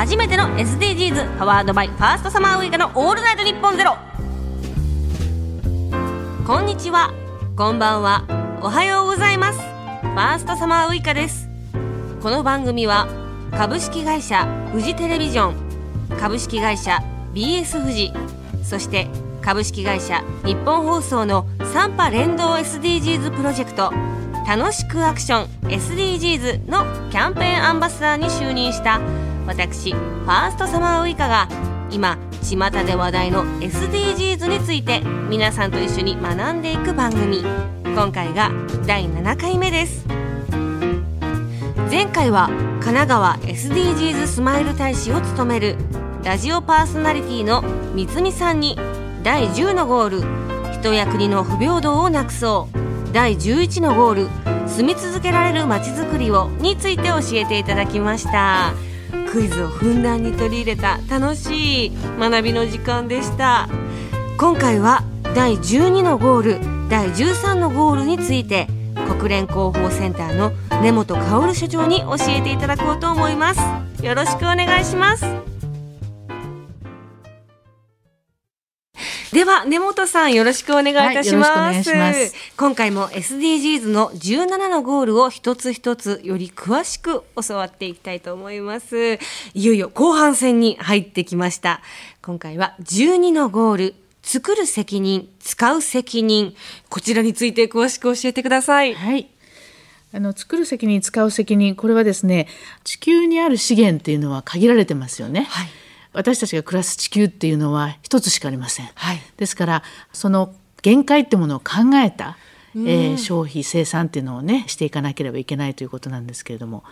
初めての SDGs パワードバイファーストサマーウイカのオールナイトニッポンゼロ。こんにちは。こんばんは。おはようございます。ファーストサマーウイカです。この番組は株式会社フジテレビジョン株式会社 BS 富士そして株式会社日本放送の3波連動 SDGs プロジェクト楽しくアクション SDGs のキャンペーンアンバサダーに就任した私ファーストサマーウイカが今巷で話題の SDGs について皆さんと一緒に学んでいく番組。今回が第7回目です。前回は神奈川 SDGs スマイル大使を務めるラジオパーソナリティの三つみさんに第10のゴール人や国の不平等をなくそう第11のゴール住み続けられるまちづくりをについて教えていただきました。クイズをふんだんに取り入れた楽しい学びの時間でした。今回は第12のゴール第13のゴールについて国連広報センターの根本薫所長に教えていただこうと思います。よろしくお願いします。では根本さんよろしくお願いいたします,、はい、します。今回も SDGs の17のゴールを一つ一つより詳しく教わっていきたいと思います。いよいよ後半戦に入ってきました。今回は12のゴール作る責任使う責任。こちらについて詳しく教えてください。はい。あの作る責任使う責任。これはですね地球にある資源っていうのは限られてますよね、はい私たちが暮らす地球っていうのは一つしかありません、はい、ですからその限界ってものを考えた、うん、えー、消費生産っていうのをねしていかなければいけないということなんですけれども。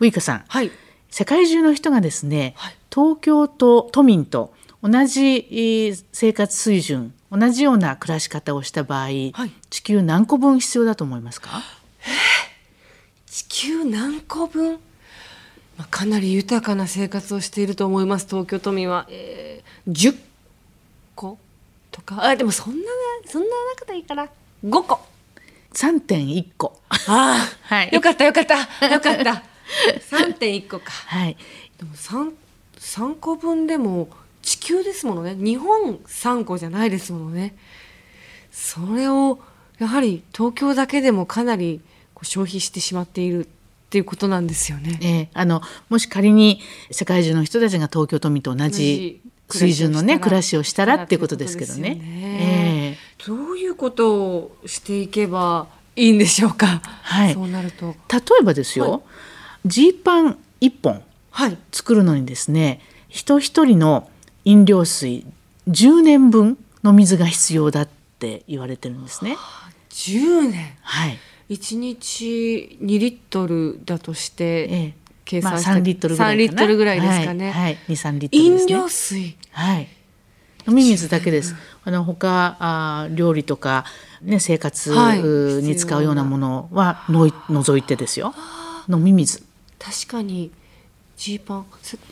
ウイカさん、はい、世界中の人がですね、はい、東京と都民と同じ生活水準同じような暮らし方をした場合、地球何個分必要だと思いますか？地球何個分？まあ、かなり豊かな生活をしていると思います東京都民は、えー、10個とか？あでもそんなそんな中でいいから5個。3.1個。ああ、はい、よかったよかった。よかった。3.1 個か。はい。でも 3, 3個分でも地球ですものね。日本3個じゃないですものね。それをやはり東京だけでもかなり消費してしまっているっていうことなんですよね。えー、あのもし仮に世界中の人たちが東京都民と同じ水準のね暮らしをしたらっていうことですけどね。ねえー、どういうことをしていけばいいんでしょうか？はい。そうなると例えばですよ、ジ、ー、パン一本作るのにですね、人一人の飲料水10年分の水が必要だって言われてるんですね。10年。はい。1日2リットルだとして、ええ、計算した、まあ、3リットルぐらい3リットルぐらいですかね。はい、はい、23リットル、ね、飲料水。はい。飲み水だけです。あの他あ料理とかね生活に使うようなものはのい除いてですよ。飲み水。確かにジーパン。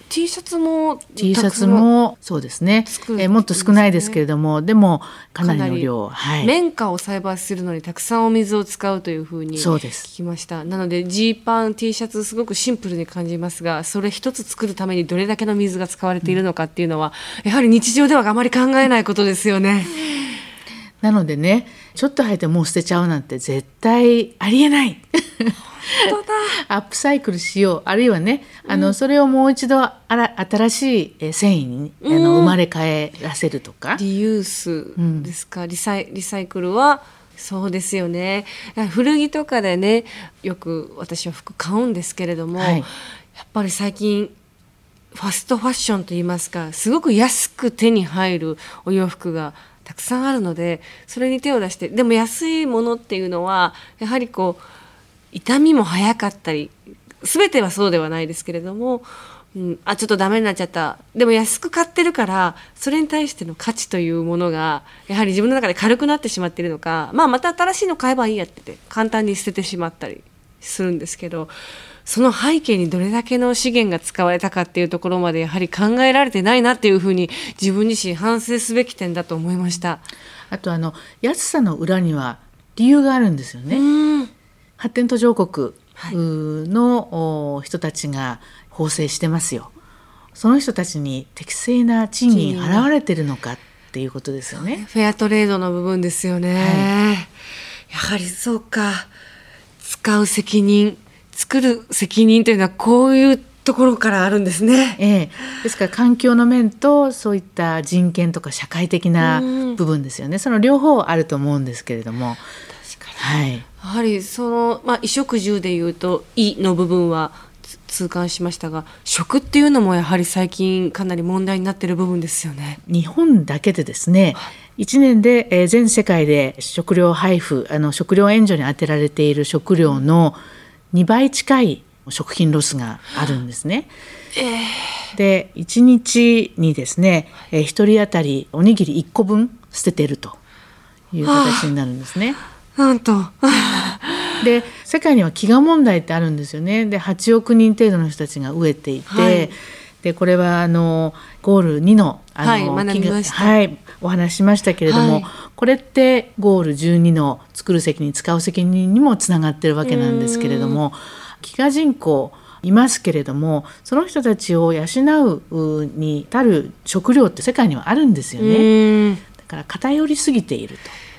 T シャツも T シャツもそうですね。えもっと少ないですけれどもでもかなりの量、はい、綿花を栽培するのにたくさんお水を使うというふうに聞きました。なのでジーパン T シャツすごくシンプルに感じますがそれ一つ作るためにどれだけの水が使われているのかっていうのは、うん、やはり日常ではあまり考えないことですよね。なのでねちょっと履いてもう捨てちゃうなんて絶対ありえない。アップサイクルしよう。あるいはねあの、うん、それをもう一度あら新しい繊維に、あの生まれ変えらせるとか。リユースですか、うん、リサイリサイクルは？そうですよね。古着とかでねよく私は服買うんですけれども、はい、やっぱり最近ファストファッションといいますかすごく安く手に入るお洋服がたくさんあるのでそれに手を出してでも安いものっていうのはやはりこう痛みも早かったり全てはそうではないですけれども、うん、あちょっとダメになっちゃった。でも安く買ってるからそれに対しての価値というものがやはり自分の中で軽くなってしまっているのか、まあ、また新しいの買えばいいやってて簡単に捨ててしまったりするんですけどその背景にどれだけの資源が使われたかっていうところまでやはり考えられてないなっていうふうに自分自身反省すべき点だと思いました。あとあの安さの裏には理由があるんですよね。発展途上国の人たちが縫製してますよ。その人たちに適正な賃金払われてるのかっていうことですよね。フェアトレードの部分ですよね。はい、やはりそうか。使う責任、作る責任というのはこういうところからあるんですね。ええ、ですから環境の面とそういった人権とか社会的な部分ですよね。その両方あると思うんですけれども。確かに。はい。やはりそのまあ衣食住でいうと「い」の部分は痛感しましたが食っていうのもやはり最近かなり問題になっている部分ですよね。日本だけでですね、1年で、えー、全世界で食料配布あの食料援助に充てられている食料の2倍近い食品ロスがあるんですね。えー、で1日にですね、えー、1人当たりおにぎり1個分捨ててるという形になるんですね。なんと で世界には飢餓問題ってあるんですよね。で8億人程度の人たちが飢えていて、はい、でこれはあのゴール2のあの、はい、はい、お話ししましたけれども、はい、これってゴール12の作る責任使う責任にもつながってるわけなんですけれども飢餓人口いますけれどもその人たちを養うに至る食料って世界にはあるんですよね。だから偏りすぎていると。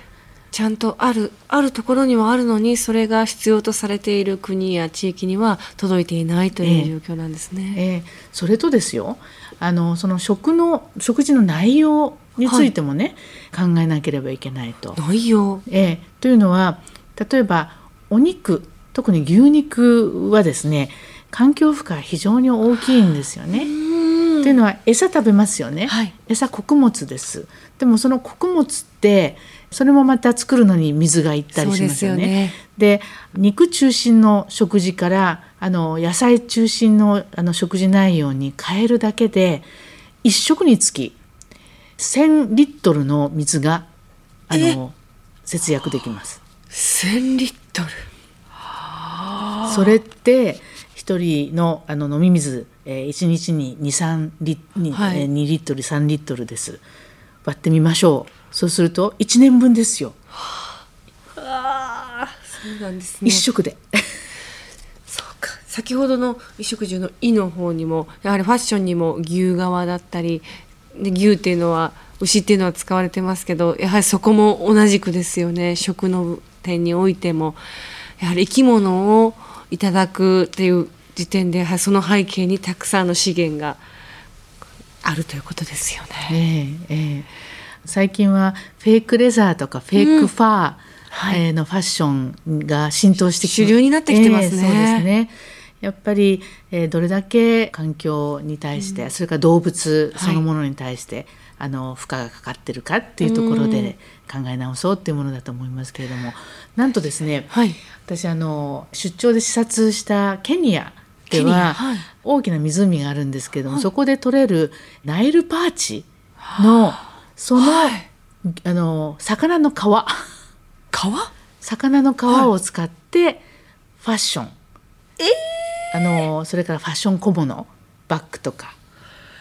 ちゃんとあるあるところにはあるのにそれが必要とされている国や地域には届いていないという状況なんですね。えー、え。ー、それとですよあのその食の食事の内容についてもね、はい、考えなければいけないと。内容、えー、というのは例えばお肉特に牛肉はですね環境負荷非常に大きいんですよね。というのは餌食べますよね、はい、餌穀物です。でもその穀物ってそれもまた作るのに水がいったりしますよね。で、ね、肉中心の食事からあの野菜中心のあの食事内容に変えるだけで1食につき1,000リットルの水があの節約できます。1,000リットルそれって1人のあの飲み水、えー、1日に23リ,、はい、2リットル3リットルです。割ってみましょう。そうすると1年分ですよ。あそうなんですね。一食で。そうか。先ほどの衣食住の「い」の方にもやはりファッションにも牛革だったりで牛っていうのは牛っていうのは使われてますけどやはりそこも同じくですよね食の点においてもやはり生き物をいただくっていう時点でその背景にたくさんの資源があるということですよね。えーえー最近はフェイクレザーとかフェイクファーのファッションが浸透してきて、主流になってきてますね。えー、そうですね。やっぱり、えー、どれだけ環境に対して、うん、それから動物そのものに対して、はい、あの負荷がかかってるかっていうところで考え直そうっていうものだと思いますけれども、なんとですね、はい、私あの出張で視察したケニアでは、はい、大きな湖があるんですけれども、そこで取れるナイルパーチの、その、はい、あの魚の皮。皮？魚の皮を使ってファッション、えー、あのそれからファッション小物。バッグとか。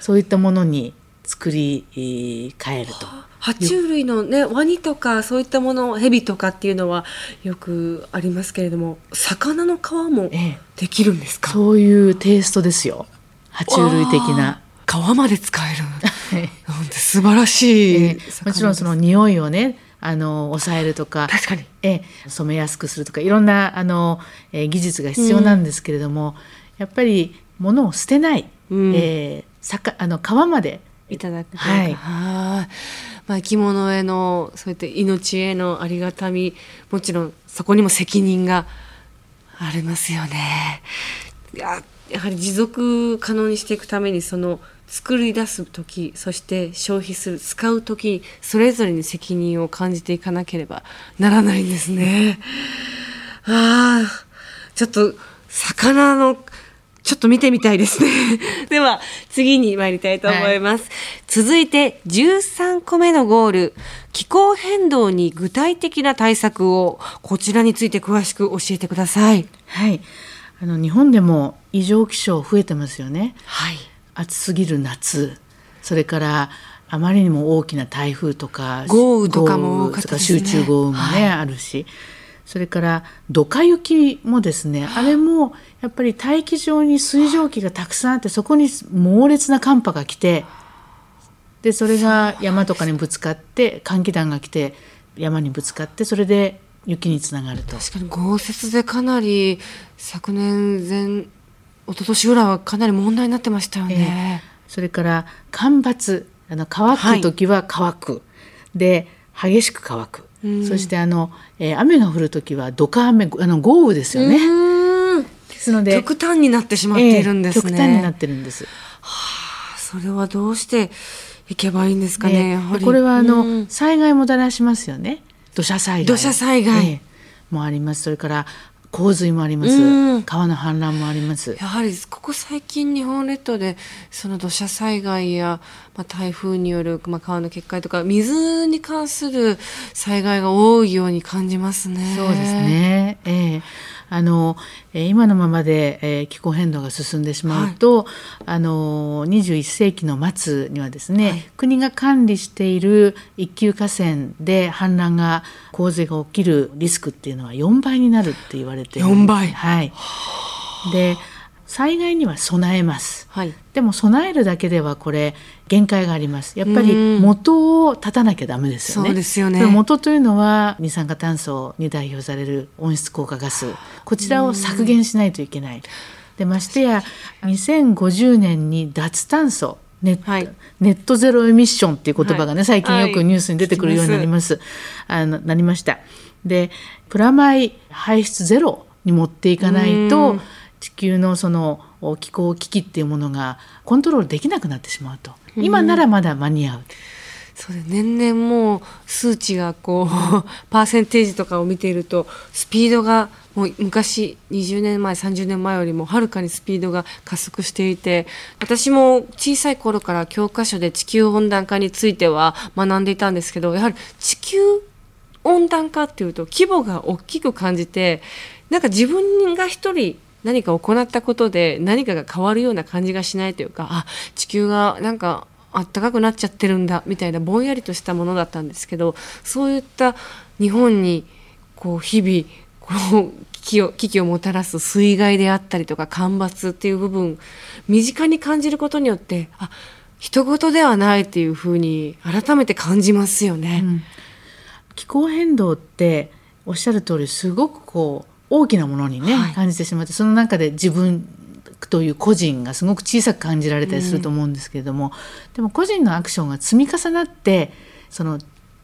そういったものに作り変えると。爬虫類のねワニとかそういったものヘビとかっていうのはよくありますけれども魚の皮もできるんですか、ええ、そういうテイストですよ。爬虫類的な。皮まで使える、はい、素晴らしい、えー、もちろんその匂いをねあの抑えるとか。確かに、え染めやすくするとかいろんなあの、えー、技術が必要なんですけれども、うん、やっぱり物を捨てない、うん、えー、さかあの皮まで。いただくはい。まあ、生き物へのそういった命へのありがたみもちろんそこにも責任がありますよね。いややはり持続可能にしていくためにその作り出す時そして消費する使う時それぞれに責任を感じていかなければならないんですね。ああちょっと魚のちょっと見てみたいですね。では次に参りたいと思います。はい、続いて13個目のゴール気候変動に具体的な対策をこちらについて詳しく教えてください。はいあの日本でも異常気象増えてますよね。はい暑すぎる夏。それからあまりにも大きな台風とか豪雨とかも多かった、ね、集中豪雨もね、はい、あるし。それからドカ雪もですねあ。れもやっぱり大気上に水蒸気がたくさんあってそこに猛烈な寒波が来てでそれが山とかにぶつかって寒気団が来て山にぶつかってそれで雪につながると。確かに豪雪でかなり昨年前一昨年ぐらいはかなり問題になってましたよね、えー、それから干ばつあの乾く時は乾く、はい、で激しく乾く、うん、そしてあの、えー、雨が降る時はドカ雨あの豪雨ですよね。ですので極端になってしまっているんです、ね。えー、極端になってるんです。はあそれはどうしていけばいいんですかね。ね。これはあの、うん、災害もたらしますよね。土砂災害。土砂災害、えー、もあります。それから洪水もあります、川の氾濫もあります。やはりここ最近日本列島でその土砂災害や、まあ、台風による、まあ、川の決壊とか水に関する災害が多いように感じますね。そうですね、えーあの今のままで気候変動が進んでしまうと、はい、あの21世紀の末にはですね、はい、国が管理している一級河川で氾濫が洪水が起きるリスクっていうのは4倍になるって言われている4倍。はい。で災害には備えます、はい、でも備えるだけではこれ限界があります。やっぱり元を立たなきゃダメですよね。そうですよね。元というのは二酸化炭素に代表される温室効果ガス。こちらを削減しないといけない。でましてや2050年に脱炭素ネッ,、はい、ネットゼロエミッションっていう言葉がね、はい、最近よくニュースに出てくるようになります。はい、あのなりました。でプラマイ排出ゼロに持っていかないと地球のその気候危機っていうものがコントロールできなくなってしまうと。今ならまだ間に合う。そうで年々もう数値がこう パーセンテージとかを見ているとスピードがもう昔20年前30年前よりもはるかにスピードが加速していて私も小さい頃から教科書で地球温暖化については学んでいたんですけどやはり地球温暖化っていうと規模が大きく感じてなんか自分が一人何か行ったことで何かが変わるような感じがしないというかあ地球がなんかあったかくなっちゃってるんだみたいなぼんやりとしたものだったんですけどそういった日本にこう日々こう危機をもたらす水害であったりとか干ばつっていう部分身近に感じることによってあ人事ではないっていうふうに改めて感じますよね、うん、気候変動っておっしゃる通りすごくこう大きなものにね、はい、感じてしまってその中で自分という個人がすごく小さく感じられたりすると思うんですけれども、うん、でも個人のアクションが積み重なってその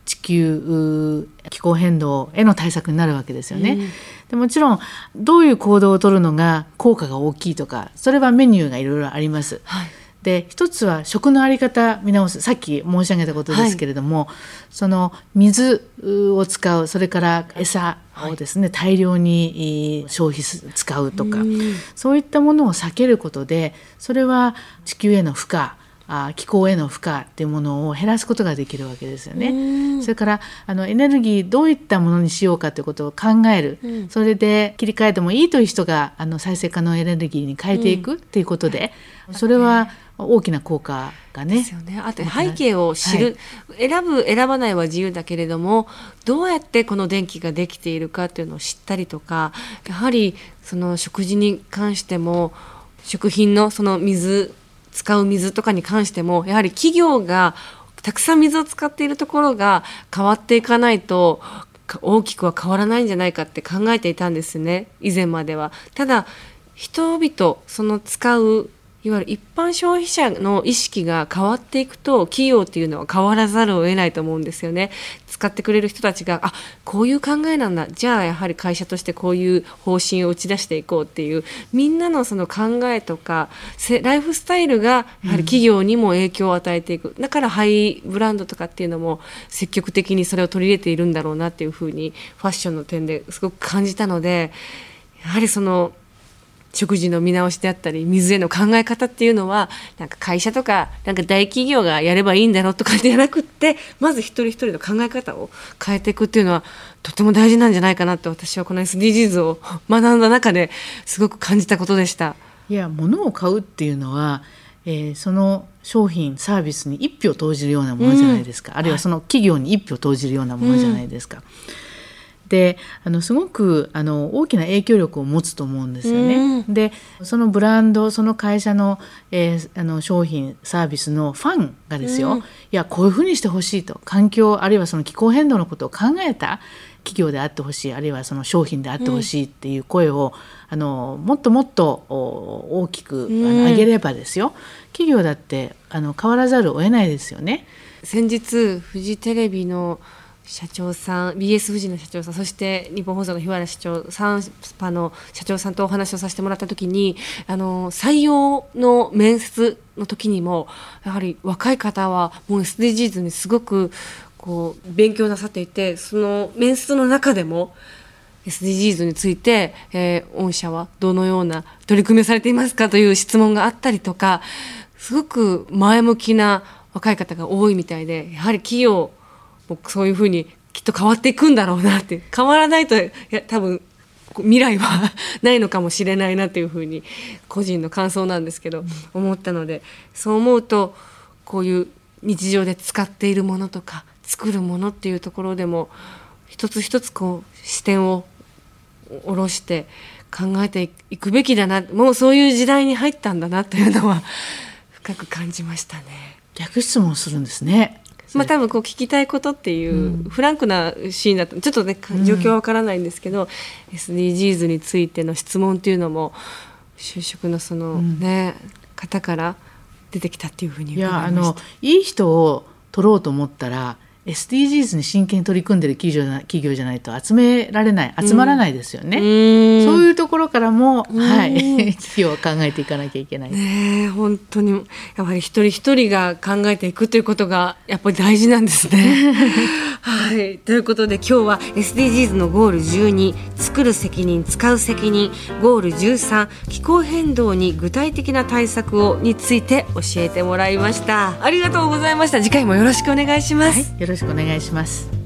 地球気候変動への対策になるわけですよね。うん、でもちろんどういう行動をとるのが効果が大きいとかそれはメニューがいろいろあります。はい。で一つは食の在り方見直す。さっき申し上げたことですけれども、はい、その水を使うそれから餌をですね、はい、大量に消費使うとか。そういったものを避けることでそれは地球への負荷あ気候への負荷っていうものを減らすことができるわけですよね。それからあのエネルギーどういったものにしようかということを考える、うん、それで切り替えてもいいという人があの再生可能エネルギーに変えていくっていうことで、うん、それは大きな効果がね。ですよね。あと背景を知る、はい、選ぶ選ばないは自由だけれどもどうやってこの電気ができているかっていうのを知ったりとかやはりその食事に関しても食品のその水使う水とかに関してもやはり企業がたくさん水を使っているところが変わっていかないと大きくは変わらないんじゃないかって考えていたんですね以前までは。ただ人々その使ういわゆる一般消費者の意識が変わっていくと企業っていうのは変わらざるを得ないと思うんですよね。使ってくれる人たちがあこういう考えなんだ。じゃあやはり会社としてこういう方針を打ち出していこうっていうみんなのその考えとかライフスタイルがやはり企業にも影響を与えていく、うん、だからハイブランドとかっていうのも積極的にそれを取り入れているんだろうなっていうふうにファッションの点ですごく感じたのでやはりその食事の見直しであったり水への考え方っていうのはなんか会社とかなんか大企業がやればいいんだろうとかではなくってまず一人一人の考え方を変えていくっていうのはとても大事なんじゃないかなって私はこの SDGs を学んだ中ですごく感じたことでした。いや物を買うっていうのは、えー、その商品サービスに一票投じるようなものじゃないですか、うん、あるいはその企業に一票投じるようなものじゃないですか。うんであのすごくあの大きな影響力を持つと思うんですよね。でそのブランドその会社の,、えー、あの商品サービスのファンがですよ、いやこういうふうにしてほしいと環境あるいはその気候変動のことを考えた企業であってほしいあるいはその商品であってほしいっていう声を、うん、あのもっともっと大きく、あの上げればですよ。企業だってあの変わらざるを得ないですよね。先日フジテレビの社長さん BS 富士の社長さんそして日本放送の日原社長サンスパの社長さんとお話をさせてもらった時にあの採用の面接の時にもやはり若い方はもう SDGs にすごくこう勉強なさっていてその面接の中でも SDGs について、えー、御社はどのような取り組みをされていますかという質問があったりとかすごく前向きな若い方が多いみたいでやはり企業もそういうふうにきっと変わっていくんだろうなって変わらないといや多分未来はないのかもしれないなっていうふうに個人の感想なんですけど思ったのでそう思うとこういう日常で使っているものとか作るものっていうところでも一つ一つこう視点を下ろして考えていくべきだなもうそういう時代に入ったんだなというのは深く感じましたね。逆質問するんですね。まあ多分こう聞きたいことっていうフランクなシーンだとちょっとね状況はわからないんですけど、うん、SDGs についての質問っていうのも就職のそのね、うん、方から出てきたっていうふうにいやあのいい人を取ろうと思ったら SDGs に真剣に取り組んでる企業企業じゃないと集められない集まらないですよね、うん、そういうところからも、はい、企業は考えていかなきゃいけない。ね本当にやはり一人一人が考えていくということがやっぱり大事なんですね。はい、ということで今日は SDGs のゴール12作る責任使う責任ゴール13気候変動に具体的な対策をについて教えてもらいました。ありがとうございました。次回もよろしくお願いします。はい、よろしくお願いします。